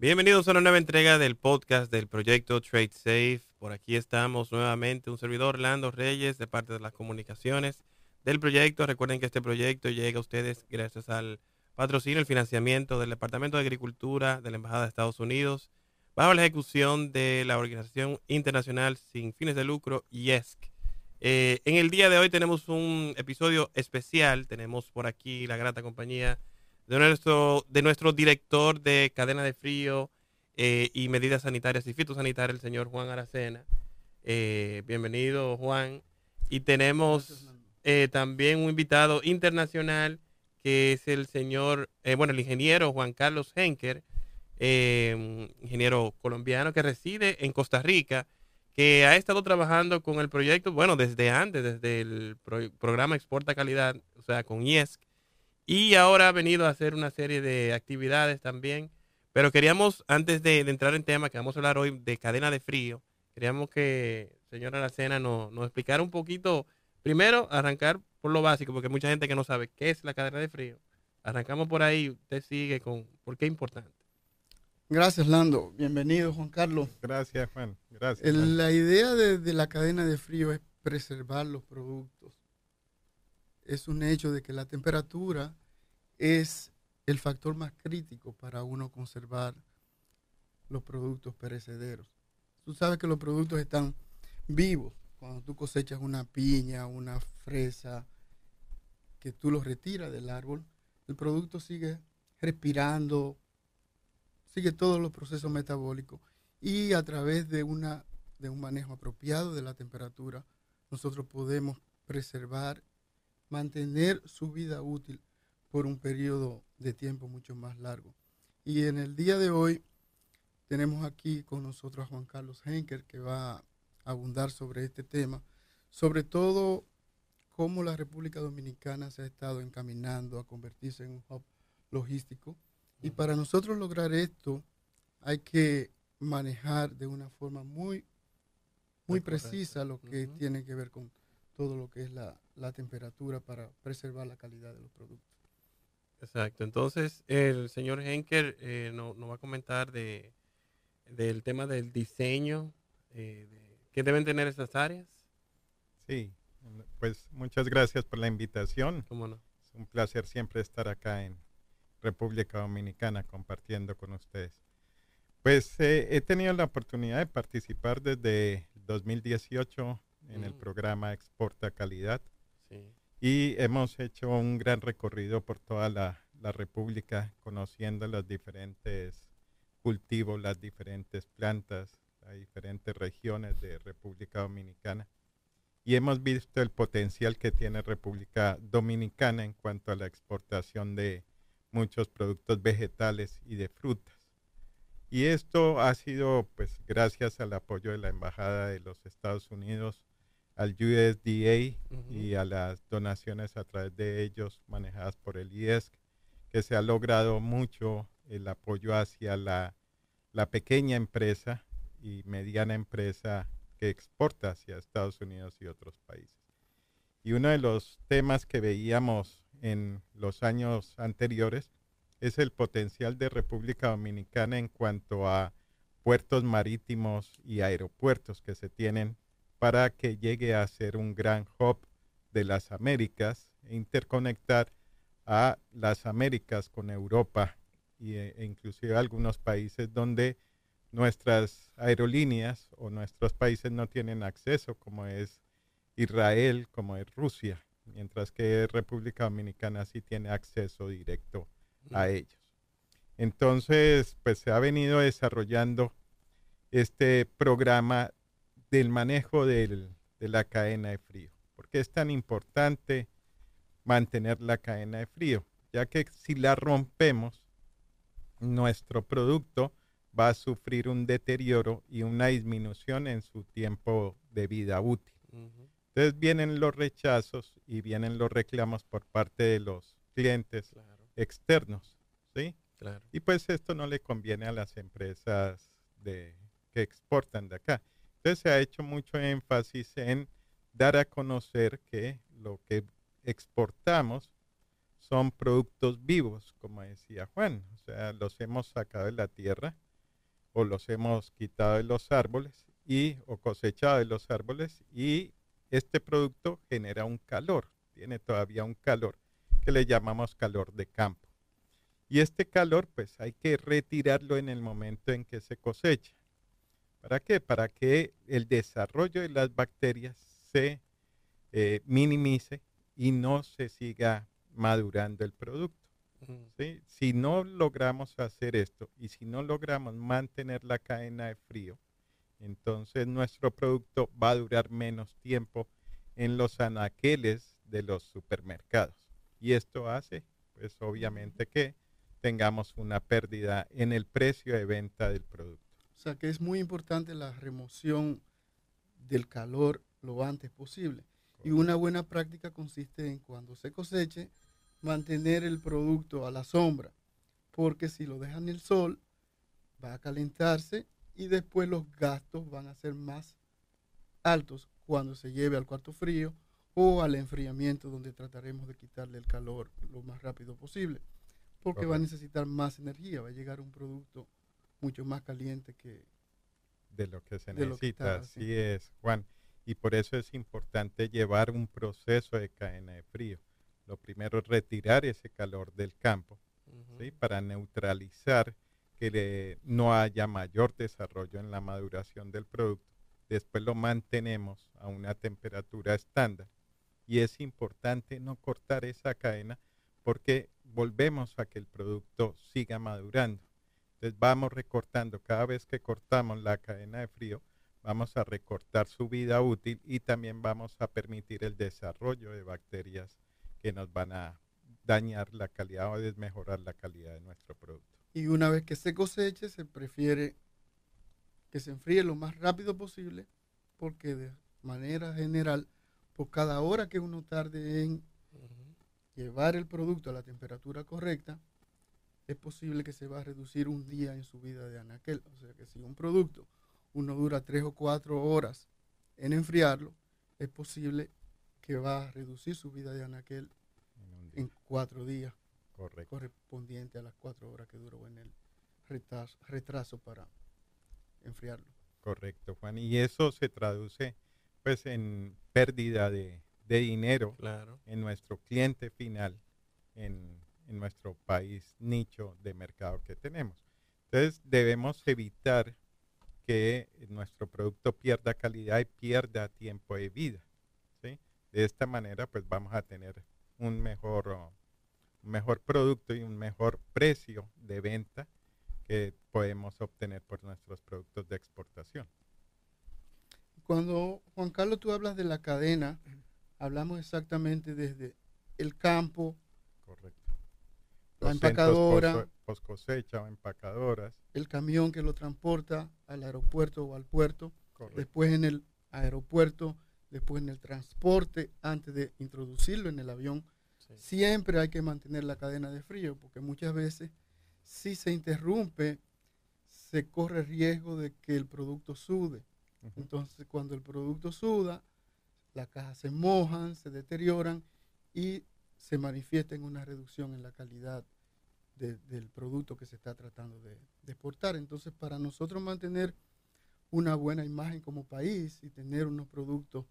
Bienvenidos a una nueva entrega del podcast del proyecto Trade Safe. Por aquí estamos nuevamente, un servidor Orlando Reyes de parte de las comunicaciones del proyecto. Recuerden que este proyecto llega a ustedes gracias al patrocinio, el financiamiento del Departamento de Agricultura de la Embajada de Estados Unidos, bajo la ejecución de la Organización Internacional sin fines de lucro, IESC. Eh, en el día de hoy tenemos un episodio especial. Tenemos por aquí la grata compañía de nuestro, de nuestro director de cadena de frío eh, y medidas sanitarias y fitosanitarias, el señor Juan Aracena. Eh, bienvenido, Juan. Y tenemos eh, también un invitado internacional que es el señor, bueno, el ingeniero Juan Carlos Henker, ingeniero colombiano que reside en Costa Rica, que ha estado trabajando con el proyecto, bueno, desde antes, desde el programa Exporta Calidad, o sea, con IESC y ahora ha venido a hacer una serie de actividades también. Pero queríamos, antes de, entrar en tema, que vamos a hablar hoy de cadena de frío, queríamos que señora Aracena nos, nos explicara un poquito, primero arrancar por lo básico, porque hay mucha gente que no sabe qué es la cadena de frío. Arrancamos por ahí, usted sigue con por qué es importante. Gracias, Lando. Bienvenido, Juan Carlos. Gracias, Juan. Gracias. La idea de, la cadena de frío es preservar los productos. Es un hecho de que la temperatura es el factor más crítico para uno conservar los productos perecederos. Tú sabes que los productos están vivos. Cuando tú cosechas una piña, una fresa, que tú los retiras del árbol, el producto sigue respirando, sigue todos los procesos metabólicos y a través de, una, de un manejo apropiado de la temperatura, nosotros podemos preservar, mantener su vida útil por un periodo de tiempo mucho más largo. Y en el día de hoy tenemos aquí con nosotros a Juan Carlos Henker que va a abundar sobre este tema, sobre todo cómo la República Dominicana se ha estado encaminando a convertirse en un hub logístico. Y para nosotros lograr esto hay que manejar de una forma muy, muy precisa lo que tiene que ver con todo lo que es la, la temperatura para preservar la calidad de los productos. Exacto. Entonces, el señor Henker eh, nos va a comentar de, del tema del diseño, eh, ¿qué deben tener estas áreas? Sí, pues muchas gracias por la invitación. ¿Cómo no? Es un placer siempre estar acá en República Dominicana compartiendo con ustedes. Pues eh, he tenido la oportunidad de participar desde 2018 en el mm. programa Exporta Calidad. Sí. Y hemos hecho un gran recorrido por toda la, República, conociendo los diferentes cultivos, las diferentes plantas, las diferentes regiones de República Dominicana. Y hemos visto el potencial que tiene República Dominicana en cuanto a la exportación de muchos productos vegetales y de frutas. Y esto ha sido pues gracias al apoyo de la Embajada de los Estados Unidos al USDA y a las donaciones a través de ellos manejadas por el IESC, que se ha logrado mucho el apoyo hacia la, pequeña empresa y mediana empresa que exporta hacia Estados Unidos y otros países. Y uno de los temas que veíamos en los años anteriores es el potencial de República Dominicana en cuanto a puertos marítimos y aeropuertos que se tienen para que llegue a ser un gran hub de las Américas e interconectar a las Américas con Europa e, e inclusive algunos países donde nuestras aerolíneas o nuestros países no tienen acceso, como es Israel, como es Rusia, mientras que República Dominicana sí tiene acceso directo a ellos. Entonces, pues se ha venido desarrollando este programa del manejo de la cadena de frío. ¿Por qué es tan importante mantener la cadena de frío? Ya que si la rompemos, nuestro producto va a sufrir un deterioro y una disminución en su tiempo de vida útil. Entonces vienen los rechazos y vienen los reclamos por parte de los clientes externos, ¿sí? Y pues esto no le conviene a las empresas de, que exportan de acá. Entonces se ha hecho mucho énfasis en dar a conocer que lo que exportamos son productos vivos, como decía Juan. O sea, los hemos sacado de la tierra o los hemos quitado de los árboles y o cosechado de los árboles y este producto genera un calor, tiene todavía un calor que le llamamos calor de campo. Y este calor pues hay que retirarlo en el momento en que se cosecha. ¿Para qué? Para que el desarrollo de las bacterias se eh, minimice y no se siga madurando el producto. Si no logramos hacer esto y si no logramos mantener la cadena de frío, entonces nuestro producto va a durar menos tiempo en los anaqueles de los supermercados. Y esto hace, pues obviamente que tengamos una pérdida en el precio de venta del producto. O sea que es muy importante la remoción del calor lo antes posible. Y una buena práctica consiste en cuando se coseche, mantener el producto a la sombra, porque si lo dejan en el sol, va a calentarse y después los gastos van a ser más altos cuando se lleve al cuarto frío o al enfriamiento donde trataremos de quitarle el calor lo más rápido posible, porque va a necesitar más energía, va a llegar un producto mucho más caliente que de lo que se necesita. así es, Juan. Y por eso es importante llevar un proceso de cadena de frío. Lo primero es retirar ese calor del campo, ¿sí? Para neutralizar que no haya mayor desarrollo en la maduración del producto. Después lo mantenemos a una temperatura estándar. Y es importante no cortar esa cadena porque volvemos a que el producto siga madurando. Entonces vamos recortando, cada vez que cortamos la cadena de frío, vamos a recortar su vida útil y también vamos a permitir el desarrollo de bacterias que nos van a dañar la calidad o desmejorar la calidad de nuestro producto. Y una vez que se coseche, se prefiere que se enfríe lo más rápido posible, porque de manera general, por cada hora que uno tarde en llevar el producto a la temperatura correcta, es posible que se va a reducir un día en su vida de anaquel. O sea que si un producto uno dura tres o cuatro horas en enfriarlo, es posible que va a reducir su vida de anaquel en, cuatro días. Correspondiente a las cuatro horas que duró en el retraso, para enfriarlo. Correcto, Juan. Y eso se traduce pues en pérdida de, dinero en nuestro cliente final, en, en, nuestro país nicho de mercado que tenemos. Entonces debemos evitar que nuestro producto pierda calidad y pierda tiempo de vida. De esta manera, pues vamos a tener un mejor, un mejor producto y un mejor precio de venta que podemos obtener por nuestros productos de exportación. Cuando, Juan Carlos, tú hablas de la cadena, hablamos exactamente desde el campo, Correcto. La empacadora, post cosecha o empacadoras, el camión que lo transporta al aeropuerto o al puerto, después en el aeropuerto después en el transporte, antes de introducirlo en el avión, siempre hay que mantener la cadena de frío, porque muchas veces si se interrumpe, se corre riesgo de que el producto sude. Entonces, cuando el producto suda, las cajas se mojan, se deterioran y se manifiesta en una reducción en la calidad del producto que se está tratando de, de exportar. Entonces, para nosotros mantener una buena imagen como país y tener unos productos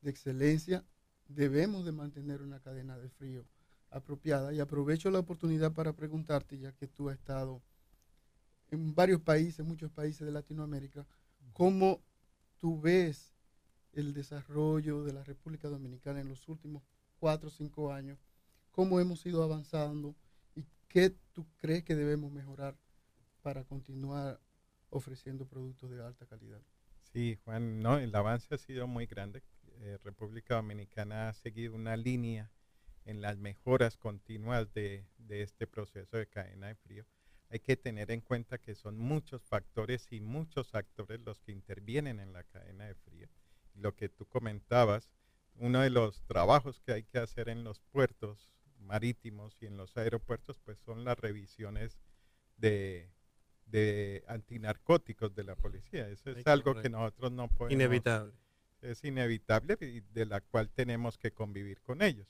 de excelencia, debemos de mantener una cadena de frío apropiada. Y aprovecho la oportunidad para preguntarte, ya que tú has estado en varios países, muchos países de Latinoamérica, ¿cómo tú ves el desarrollo de la República Dominicana en los últimos cuatro o cinco años? ¿Cómo hemos ido avanzando? ¿Y qué tú crees que debemos mejorar para continuar ofreciendo productos de alta calidad? Sí, Juan, no, el avance ha sido muy grande. Eh, República Dominicana ha seguido una línea en las mejoras continuas de, este proceso de cadena de frío. Hay que tener en cuenta que son muchos factores y muchos actores los que intervienen en la cadena de frío. Lo que tú comentabas, uno de los trabajos que hay que hacer en los puertos marítimos y en los aeropuertos, pues son las revisiones de, de antinarcóticos de la policía. Eso es algo que nosotros no podemos... Inevitable es inevitable y de la cual tenemos que convivir con ellos.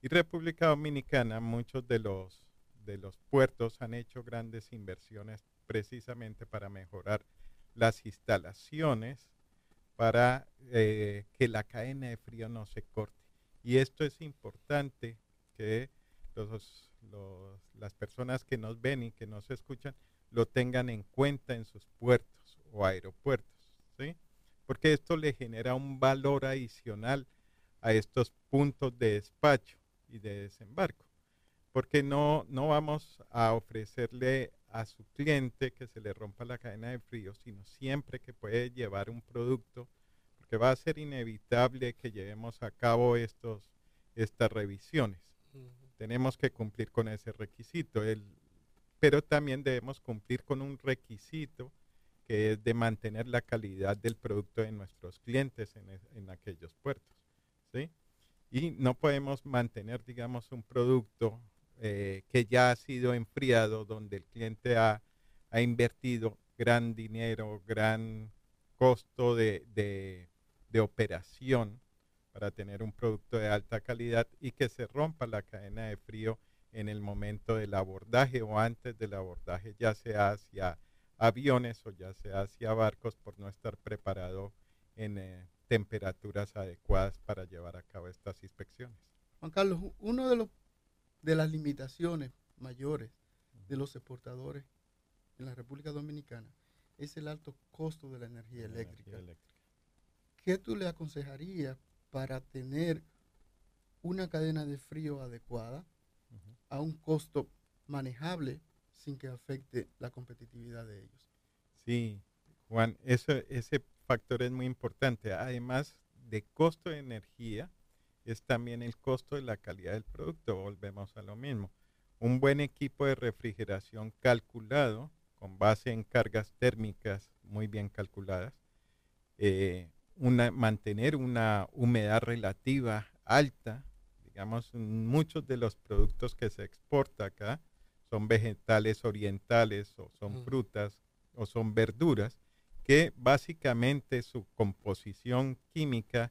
Y República Dominicana, muchos de los, de los puertos han hecho grandes inversiones precisamente para mejorar las instalaciones para eh, que la cadena de frío no se corte. Y esto es importante que los, las personas que nos ven y que nos escuchan lo tengan en cuenta en sus puertos o aeropuertos, ¿sí? Porque esto le genera un valor adicional a estos puntos de despacho y de desembarco. Porque no, no vamos a ofrecerle a su cliente que se le rompa la cadena de frío, sino siempre que puede llevar un producto, porque va a ser inevitable que llevemos a cabo estos, estas revisiones. Tenemos que cumplir con ese requisito, el, pero también debemos cumplir con un requisito que es de mantener la calidad del producto de nuestros clientes en, en aquellos puertos. ¿sí? Y no podemos mantener, digamos, un producto eh, que ya ha sido enfriado, donde el cliente ha, invertido gran dinero, gran costo de, de, operación para tener un producto de alta calidad y que se rompa la cadena de frío en el momento del abordaje o antes del abordaje, ya sea hacia aviones o ya sea hacia barcos por no estar preparado en eh, temperaturas adecuadas para llevar a cabo estas inspecciones. Juan Carlos, uno de los de las limitaciones mayores de los exportadores en la República Dominicana es el alto costo de la energía, eléctrica. ¿Qué tú le aconsejarías para tener una cadena de frío adecuada a un costo manejable sin que afecte la competitividad de ellos? Sí, Juan, eso, ese factor es muy importante. Además de costo de energía, es también el costo de la calidad del producto. Volvemos a lo mismo. Un buen equipo de refrigeración calculado, con base en cargas térmicas muy bien calculadas, eh, mantener una humedad relativa alta, digamos, muchos de los productos que se exporta acá son vegetales orientales o son frutas o son verduras, que básicamente su composición química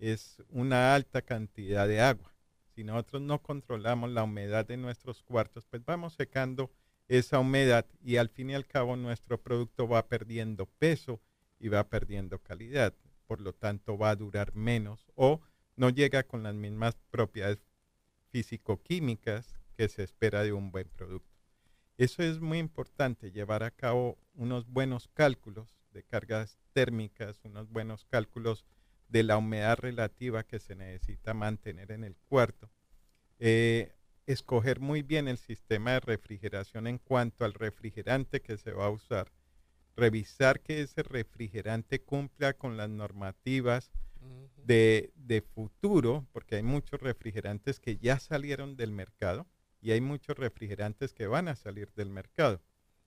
es una alta cantidad de agua. Si nosotros no controlamos la humedad de nuestros cuartos, pues vamos secando esa humedad y al fin y al cabo nuestro producto va perdiendo peso y va perdiendo calidad. Por lo tanto, va a durar menos o no llega con las mismas propiedades físico-químicas que se espera de un buen producto. Eso es muy importante, llevar a cabo unos buenos cálculos de cargas térmicas, unos buenos cálculos de la humedad relativa que se necesita mantener en el cuarto. Eh, escoger muy bien el sistema de refrigeración en cuanto al refrigerante que se va a usar. Revisar que ese refrigerante cumpla con las normativas de, de, futuro, porque hay muchos refrigerantes que ya salieron del mercado y hay muchos refrigerantes que van a salir del mercado.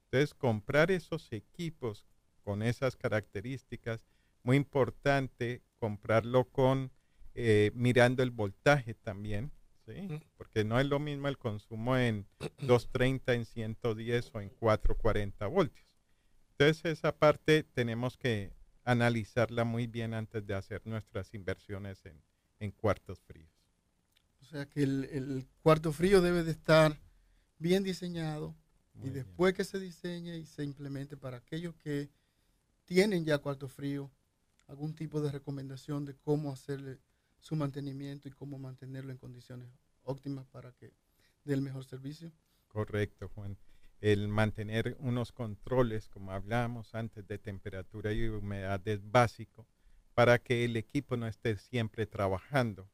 Entonces, comprar esos equipos con esas características muy importante comprarlo con eh, mirando el voltaje también, ¿sí? porque no es lo mismo el consumo en 230, en 110 o en 440 voltios. Entonces esa parte tenemos que analizarla muy bien antes de hacer nuestras inversiones en, en cuartos fríos. O sea que el, el, cuarto frío debe de estar bien diseñado y después que se diseñe y se implemente para aquellos que tienen ya cuarto frío, algún tipo de recomendación de cómo hacerle su mantenimiento y cómo mantenerlo en condiciones óptimas para que dé el mejor servicio. Correcto, Juan. El mantener unos controles, como hablábamos antes, de temperatura y humedad es básico para que el equipo no esté siempre trabajando,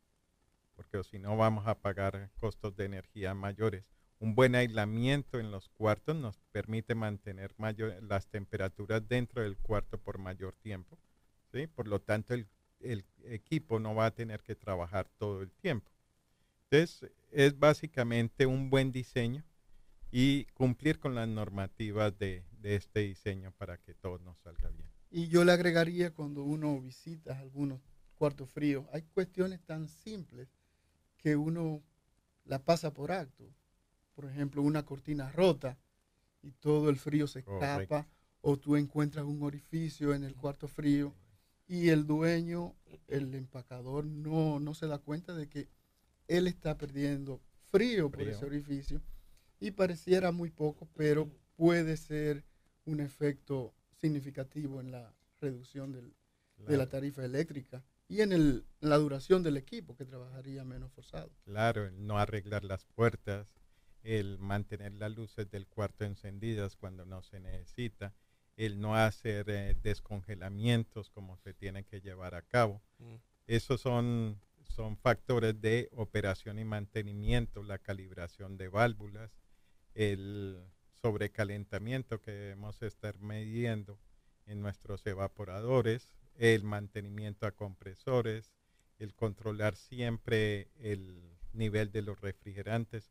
porque si no vamos a pagar costos de energía mayores. Un buen aislamiento en los cuartos nos permite mantener mayor, las temperaturas dentro del cuarto por mayor tiempo por lo tanto, el, equipo no va a tener que trabajar todo el tiempo. Entonces, es básicamente un buen diseño y cumplir con las normativas de, este diseño para que todo nos salga bien. Y yo le agregaría cuando uno visita algunos cuartos fríos, hay cuestiones tan simples que uno la pasa por acto. Por ejemplo, una cortina rota y todo el frío se escapa, o tú encuentras un orificio en el cuarto frío y el dueño, el empacador, no, no se da cuenta de que él está perdiendo frío, por ese orificio. Y pareciera muy poco, pero puede ser un efecto significativo en la reducción del- de la tarifa eléctrica y en el- la duración del equipo que trabajaría menos forzado. Claro, el no arreglar las puertas, el mantener las luces del cuarto encendidas cuando no se necesita, el no hacer eh, descongelamientos como se tienen que llevar a cabo. Mm. Esos son, son factores de operación y mantenimiento, la calibración de válvulas, el sobrecalentamiento que debemos estar midiendo en nuestros evaporadores, el mantenimiento a compresores, el controlar siempre el nivel de los refrigerantes,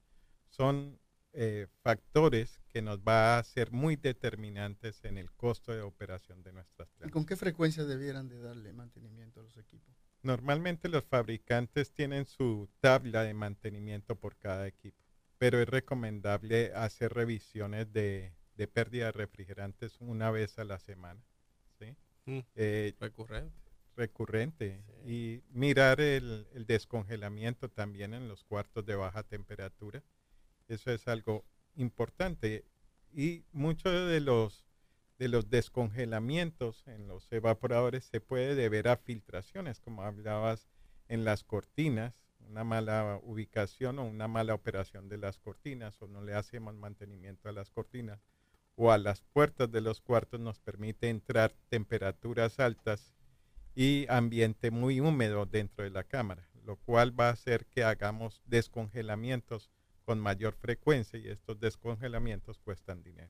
son eh, factores que nos va a ser muy determinantes en el costo de operación de nuestras ¿Y plantas. con qué frecuencia debieran de darle mantenimiento a los equipos? Normalmente los fabricantes tienen su tabla de mantenimiento por cada equipo, pero es recomendable hacer revisiones de, de pérdida de refrigerantes una vez a la semana, ¿sí? Mm. Eh, Recurrente. recurrente Sí. y mirar el, el descongelamiento también en los cuartos de baja temperatura. Eso es algo importante. Y muchos de los de los descongelamientos en los evaporadores se puede deber a filtraciones, como hablabas en las cortinas, una mala ubicación o una mala operación de las cortinas o no le hacemos mantenimiento a las cortinas o a las puertas de los cuartos nos permite entrar temperaturas altas y ambiente muy húmedo dentro de la cámara, lo cual va a hacer que hagamos descongelamientos con mayor frecuencia y estos descongelamientos cuestan dinero.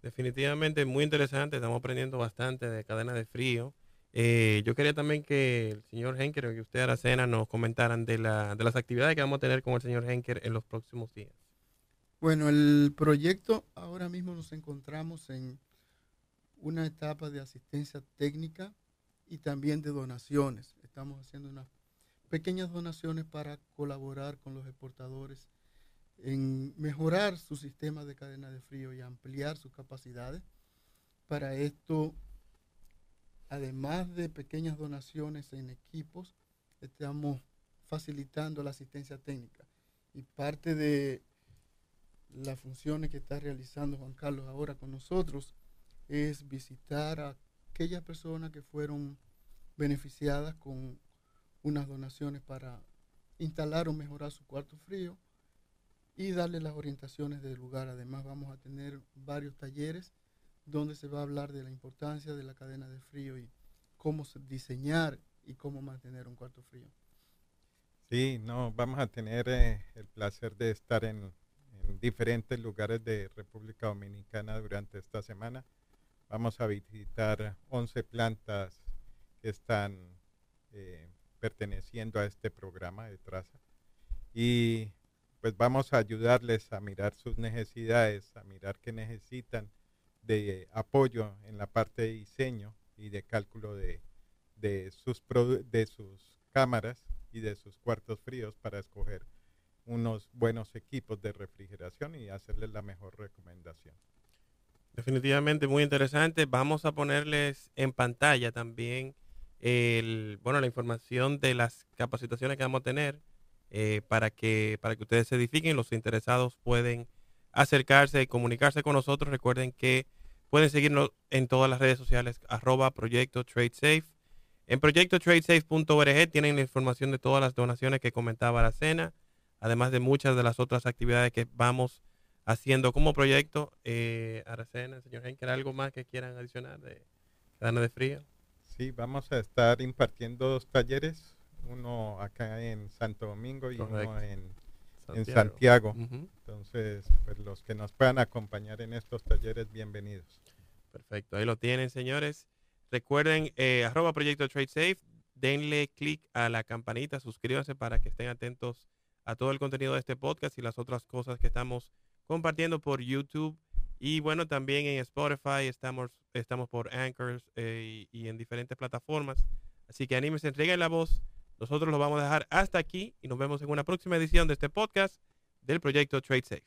Definitivamente muy interesante, estamos aprendiendo bastante de cadena de frío. Eh, yo quería también que el señor Henker y usted, Aracena, nos comentaran de, la, de las actividades que vamos a tener con el señor Henker en los próximos días. Bueno, el proyecto ahora mismo nos encontramos en una etapa de asistencia técnica y también de donaciones. Estamos haciendo unas pequeñas donaciones para colaborar con los exportadores en mejorar su sistema de cadena de frío y ampliar sus capacidades. Para esto, además de pequeñas donaciones en equipos, estamos facilitando la asistencia técnica. Y parte de las funciones que está realizando Juan Carlos ahora con nosotros es visitar a aquellas personas que fueron beneficiadas con unas donaciones para instalar o mejorar su cuarto frío y darle las orientaciones del lugar. Además vamos a tener varios talleres donde se va a hablar de la importancia de la cadena de frío y cómo se- diseñar y cómo mantener un cuarto frío. Sí, no, vamos a tener eh, el placer de estar en, en diferentes lugares de República Dominicana durante esta semana. Vamos a visitar 11 plantas que están eh, perteneciendo a este programa de traza y pues vamos a ayudarles a mirar sus necesidades, a mirar qué necesitan de apoyo en la parte de diseño y de cálculo de, de sus, de sus cámaras y de sus cuartos fríos para escoger unos buenos equipos de refrigeración y hacerles la mejor recomendación. Definitivamente muy interesante. Vamos a ponerles en pantalla también el, bueno, la información de las capacitaciones que vamos a tener eh, para, que, para que ustedes se edifiquen. Los interesados pueden acercarse y comunicarse con nosotros. Recuerden que pueden seguirnos en todas las redes sociales, arroba proyecto TradeSafe. En proyectotradesafe.org tienen la información de todas las donaciones que comentaba la además de muchas de las otras actividades que vamos haciendo como proyecto. Eh, Aracena, señor Henker, ¿algo más que quieran adicionar de cadena de frío? Sí, vamos a estar impartiendo dos talleres, uno acá en Santo Domingo y Correcto. uno en, en Santiago. Entonces, pues los que nos puedan acompañar en estos talleres, bienvenidos. Perfecto, ahí lo tienen, señores. Recuerden, eh, arroba proyecto TradeSafe, denle clic a la campanita, suscríbanse para que estén atentos a todo el contenido de este podcast y las otras cosas que estamos compartiendo por YouTube. Y bueno, también en Spotify estamos, estamos por Anchors eh, y, en diferentes plataformas. Así que anímense, entreguen la voz. Nosotros lo vamos a dejar hasta aquí y nos vemos en una próxima edición de este podcast del proyecto TradeSafe.